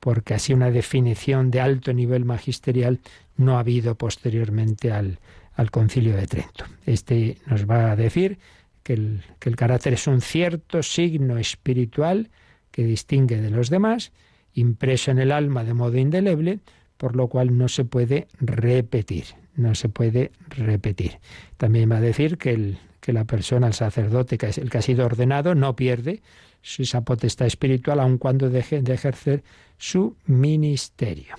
porque así una definición de alto nivel magisterial no ha habido posteriormente al, al concilio de Trento. Este nos va a decir que el, que el carácter es un cierto signo espiritual que distingue de los demás, impreso en el alma de modo indeleble, por lo cual no se puede repetir, no se puede repetir. También va a decir que, el, que la persona, el sacerdote, que es el que ha sido ordenado, no pierde esa potestad espiritual aun cuando deje de ejercer su ministerio.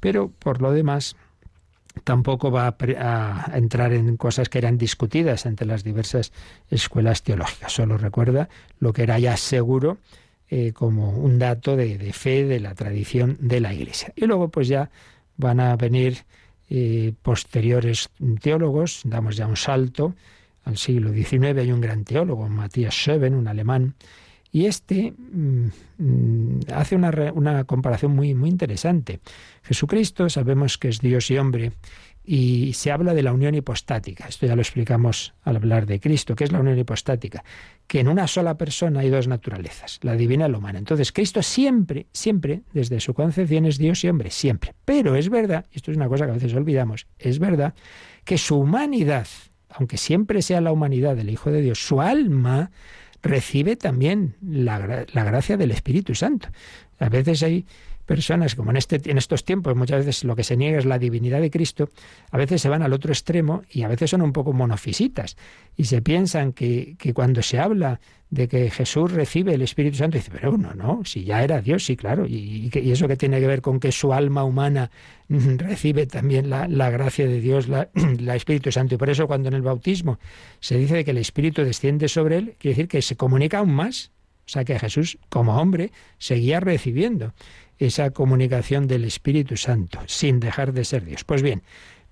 Pero por lo demás, tampoco va a, entrar en cosas que eran discutidas entre las diversas escuelas teológicas. Solo recuerda lo que era ya seguro eh, como un dato de, fe de la tradición de la Iglesia. Y luego pues ya van a venir eh, posteriores teólogos, damos ya un salto al siglo XIX, hay un gran teólogo, Matthias Schöben, un alemán, y este mm, mm, hace una, comparación muy, muy interesante. Jesucristo sabemos que es Dios y hombre y se habla de la unión hipostática. Esto ya lo explicamos al hablar de Cristo. ¿Qué es la unión hipostática? Que en una sola persona hay dos naturalezas, la divina y la humana. Entonces Cristo siempre, siempre, desde su concepción es Dios y hombre, siempre. Pero es verdad, esto es una cosa que a veces olvidamos, es verdad que su humanidad, aunque siempre sea la humanidad del Hijo de Dios, su alma recibe también la, la gracia del Espíritu Santo. A veces hay personas, como en, este, en estos tiempos muchas veces lo que se niega es la divinidad de Cristo, a veces se van al otro extremo y a veces son un poco monofisitas. Y se piensan que, que cuando se habla de que Jesús recibe el Espíritu Santo, dice, pero no, no, si ya era Dios, sí, claro, y, eso que tiene que ver con que su alma humana recibe también la, la gracia de Dios, la, la, Espíritu Santo, y por eso cuando en el bautismo se dice que el Espíritu desciende sobre él, quiere decir que se comunica aún más, o sea que Jesús como hombre seguía recibiendo esa comunicación del Espíritu Santo, sin dejar de ser Dios. Pues bien,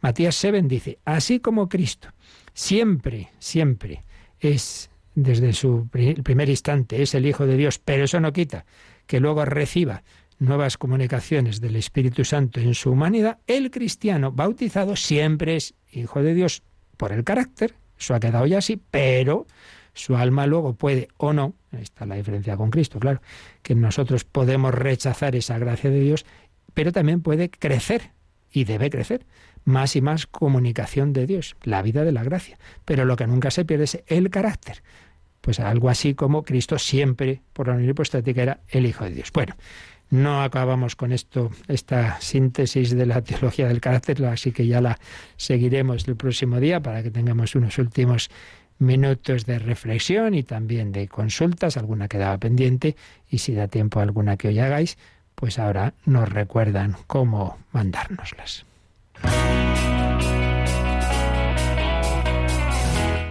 Matías Seven dice, así como Cristo siempre, siempre es, desde su primer instante, es el Hijo de Dios, pero eso no quita que luego reciba nuevas comunicaciones del Espíritu Santo en su humanidad, el cristiano bautizado siempre es Hijo de Dios por el carácter, eso ha quedado ya así, pero su alma luego puede o no, está la diferencia con Cristo, claro, que nosotros podemos rechazar esa gracia de Dios, pero también puede crecer y debe crecer más y más comunicación de Dios, la vida de la gracia. Pero lo que nunca se pierde es el carácter. Pues algo así como Cristo siempre, por la unión hipostática, era el Hijo de Dios. Bueno, no acabamos con esto, esta síntesis de la teología del carácter, así que ya la seguiremos el próximo día para que tengamos unos últimos minutos de reflexión y también de consultas, alguna quedaba pendiente y si da tiempo alguna que hoy hagáis, pues ahora nos recuerdan cómo mandárnoslas.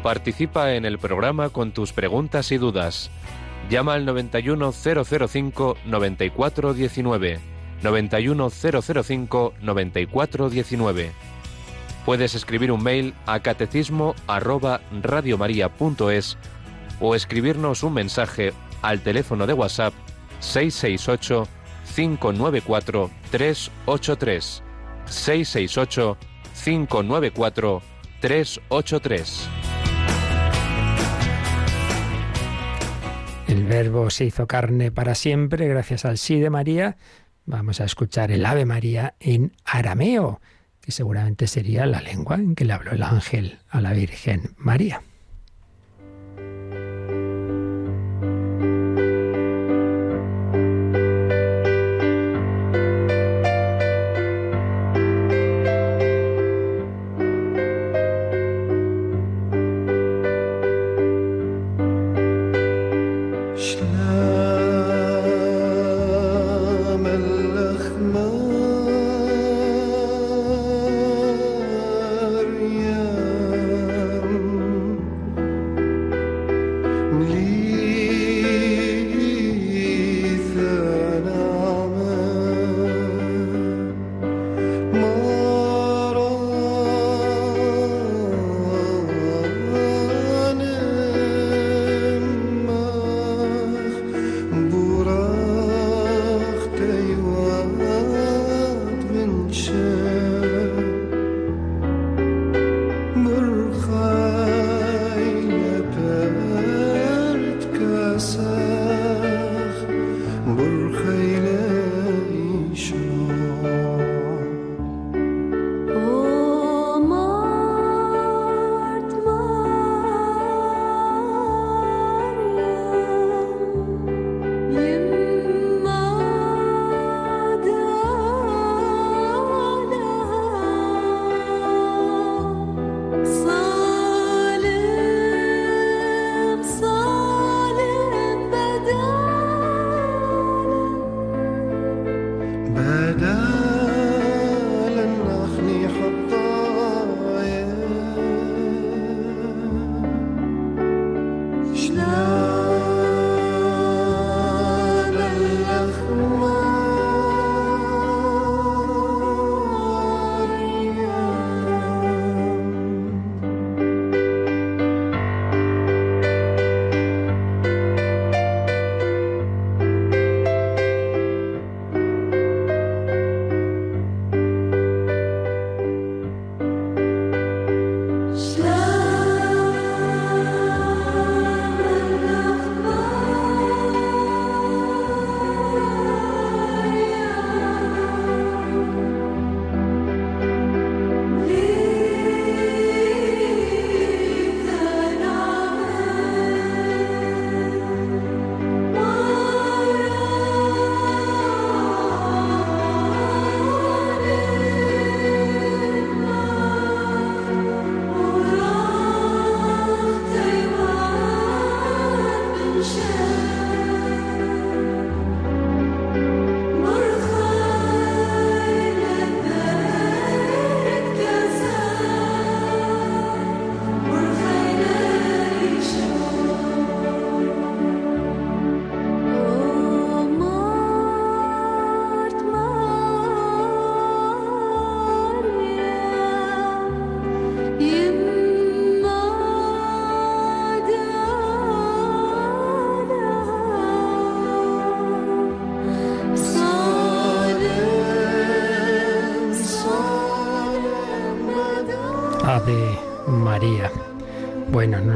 Participa en el programa con tus preguntas y dudas. Llama al 91005 9419. 91005 9419 Puedes escribir un mail a catecismo arroba o escribirnos un mensaje al teléfono de WhatsApp 668 594 383 668 594 383 El verbo se hizo carne para siempre gracias al sí de María. Vamos a escuchar el Ave María en arameo que seguramente sería la lengua en que le habló el ángel a la Virgen María.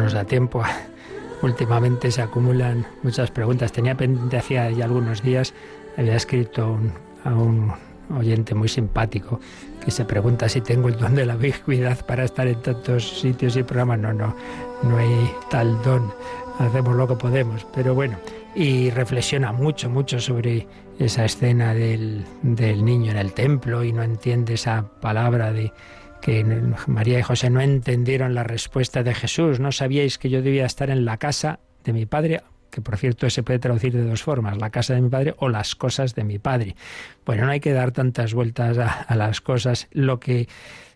Nos da tiempo. Últimamente se acumulan muchas preguntas. Tenía pendiente hacía ya algunos días, había escrito a un oyente muy simpático que se pregunta si tengo el don de la ubicuidad para estar en tantos sitios y programas. No, no, no hay tal don. Hacemos lo que podemos. Pero bueno, y reflexiona mucho, mucho sobre esa escena del, del niño en el templo y no entiende esa palabra de que María y José no entendieron la respuesta de Jesús. No sabíais que yo debía estar en la casa de mi padre, que por cierto se puede traducir de dos formas, la casa de mi padre o las cosas de mi padre. Bueno, no hay que dar tantas vueltas a, las cosas. Lo que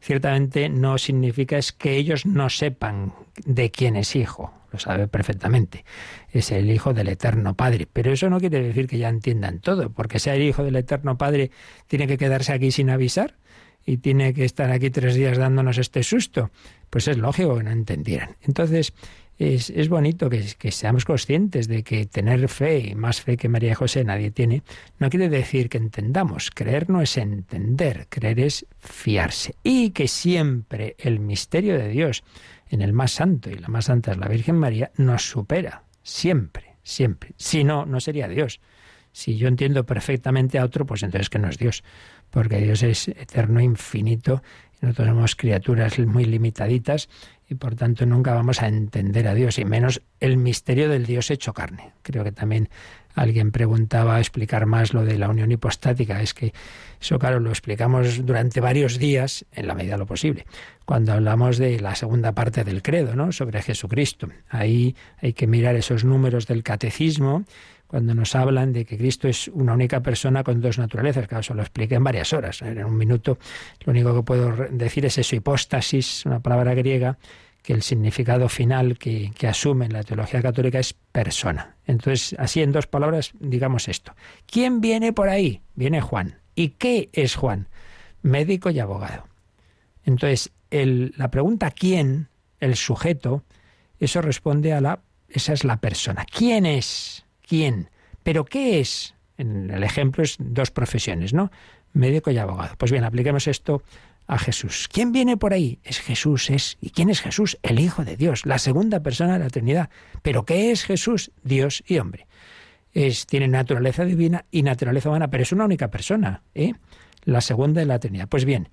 ciertamente no significa es que ellos no sepan de quién es hijo. Lo sabe perfectamente. Es el hijo del eterno Padre. Pero eso no quiere decir que ya entiendan todo, porque sea el hijo del eterno Padre tiene que quedarse aquí sin avisar y tiene que estar aquí tres días dándonos este susto. Pues es lógico que no entendieran. Entonces, es, es bonito que, que, seamos conscientes de que tener fe, y más fe que María José nadie tiene, no quiere decir que entendamos. Creer no es entender, creer es fiarse. Y que siempre el misterio de Dios en el más santo, y la más santa es la Virgen María, nos supera. Siempre, siempre. Si no, no sería Dios. Si yo entiendo perfectamente a otro, pues entonces que no es Dios porque Dios es eterno, infinito, y nosotros somos criaturas muy limitaditas y por tanto nunca vamos a entender a Dios, y menos el misterio del Dios hecho carne. Creo que también alguien preguntaba explicar más lo de la unión hipostática. Es que eso, claro, lo explicamos durante varios días, en la medida de lo posible, cuando hablamos de la segunda parte del credo, ¿no? Sobre Jesucristo. Ahí hay que mirar esos números del catecismo cuando nos hablan de que Cristo es una única persona con dos naturalezas. Claro, eso lo expliqué en varias horas. En un minuto lo único que puedo decir es eso, hipóstasis, una palabra griega, que el significado final que, que asume la teología católica es persona. Entonces, así en dos palabras, digamos esto. ¿Quién viene por ahí? Viene Juan. ¿Y qué es Juan? Médico y abogado. Entonces, la pregunta quién, el sujeto, eso responde a la, esa es la persona. ¿Quién es? Quién. Pero ¿qué es? En el ejemplo es dos profesiones, ¿no? Médico y abogado. Pues bien, apliquemos esto a Jesús. ¿Quién viene por ahí? Es Jesús, es. ¿Y quién es Jesús? El Hijo de Dios, la segunda persona de la Trinidad. ¿Pero qué es Jesús? Dios y hombre. Es, tiene naturaleza divina y naturaleza humana, pero es una única persona, ¿eh? La segunda de la Trinidad. Pues bien,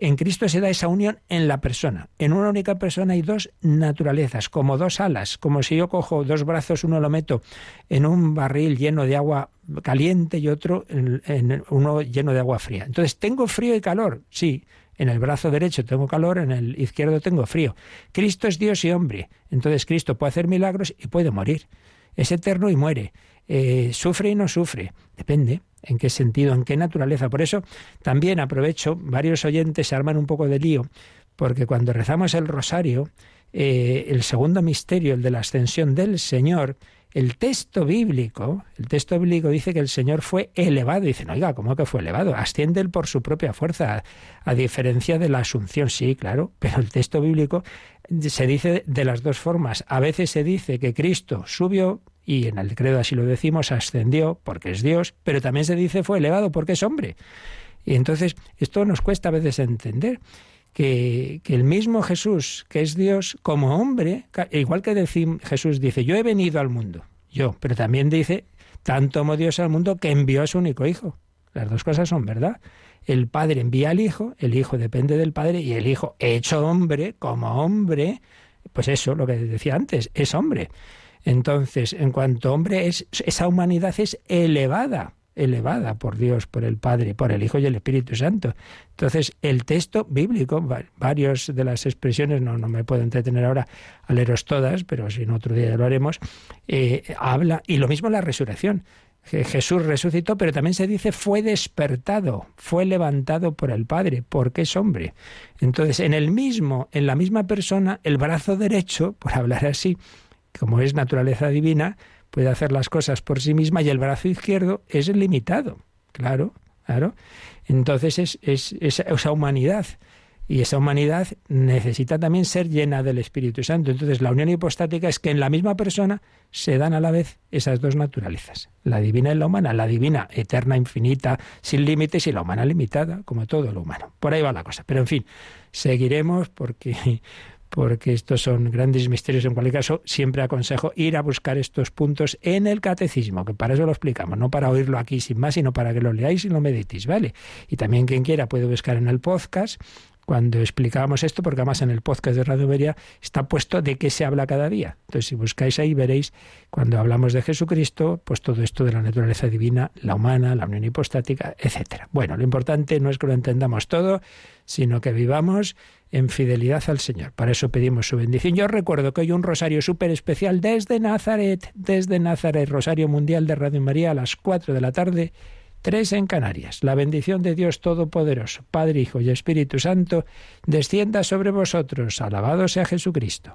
en Cristo se da esa unión en la persona. En una única persona hay dos naturalezas, como dos alas, como si yo cojo dos brazos, uno lo meto en un barril lleno de agua caliente y otro en, uno lleno de agua fría. Entonces, ¿tengo frío y calor? Sí. En el brazo derecho tengo calor, en el izquierdo tengo frío. Cristo es Dios y hombre. Entonces Cristo puede hacer milagros y puede morir. Es eterno y muere. Eh, sufre y no sufre. Depende en qué sentido, en qué naturaleza. Por eso también aprovecho, varios oyentes se arman un poco de lío, porque cuando rezamos el rosario, eh, el segundo misterio, el de la ascensión del Señor, el texto bíblico, el texto bíblico dice que el Señor fue elevado. Dicen, oiga, ¿cómo que fue elevado? Asciende él por su propia fuerza, a diferencia de la asunción, sí, claro, pero el texto bíblico se dice de las dos formas. A veces se dice que Cristo subió y en el credo así lo decimos, ascendió porque es Dios, pero también se dice fue elevado porque es hombre. Y entonces esto nos cuesta a veces entender. Que, el mismo Jesús, que es Dios, como hombre, igual que Jesús dice, yo he venido al mundo, yo, pero también dice, tanto amó Dios al mundo que envió a su único hijo. Las dos cosas son verdad. El Padre envía al Hijo, el Hijo depende del Padre y el Hijo, hecho hombre, como hombre, pues eso, lo que decía antes, es hombre. Entonces, en cuanto hombre, es, esa humanidad es elevada, elevada por Dios, por el Padre, por el Hijo y el Espíritu Santo. Entonces, el texto bíblico, varios de las expresiones, no, no me puedo entretener ahora a leeros todas, pero si en otro día lo haremos, eh, habla, y lo mismo la resurrección. Jesús resucitó, pero también se dice fue despertado, fue levantado por el Padre, porque es hombre. Entonces, en el mismo, en la misma persona, el brazo derecho, por hablar así, como es naturaleza divina, puede hacer las cosas por sí misma y el brazo izquierdo es limitado. Claro, claro. Entonces es, esa humanidad y esa humanidad necesita también ser llena del Espíritu Santo. Entonces, la unión hipostática es que en la misma persona se dan a la vez esas dos naturalezas, la divina y la humana, la divina eterna, infinita, sin límites, y la humana limitada, como todo lo humano. Por ahí va la cosa. Pero en fin, seguiremos porque porque estos son grandes misterios. En cualquier caso, siempre aconsejo ir a buscar estos puntos en el catecismo, que para eso lo explicamos, no para oírlo aquí sin más, sino para que lo leáis y lo meditéis, ¿vale? Y también quien quiera puede buscar en el podcast cuando explicábamos esto, porque además en el podcast de Radio María está puesto de qué se habla cada día. Entonces, si buscáis ahí, veréis cuando hablamos de Jesucristo, pues todo esto de la naturaleza divina, la humana, la unión hipostática, etcétera. Bueno, lo importante no es que lo entendamos todo, sino que vivamos en fidelidad al Señor. Para eso pedimos su bendición. Yo recuerdo que hoy un rosario súper especial desde Nazaret, desde Nazaret, Rosario Mundial de Radio María a las 4 de la tarde Tres en Canarias. La bendición de Dios Todopoderoso, Padre, Hijo y Espíritu Santo, descienda sobre vosotros. Alabado sea Jesucristo.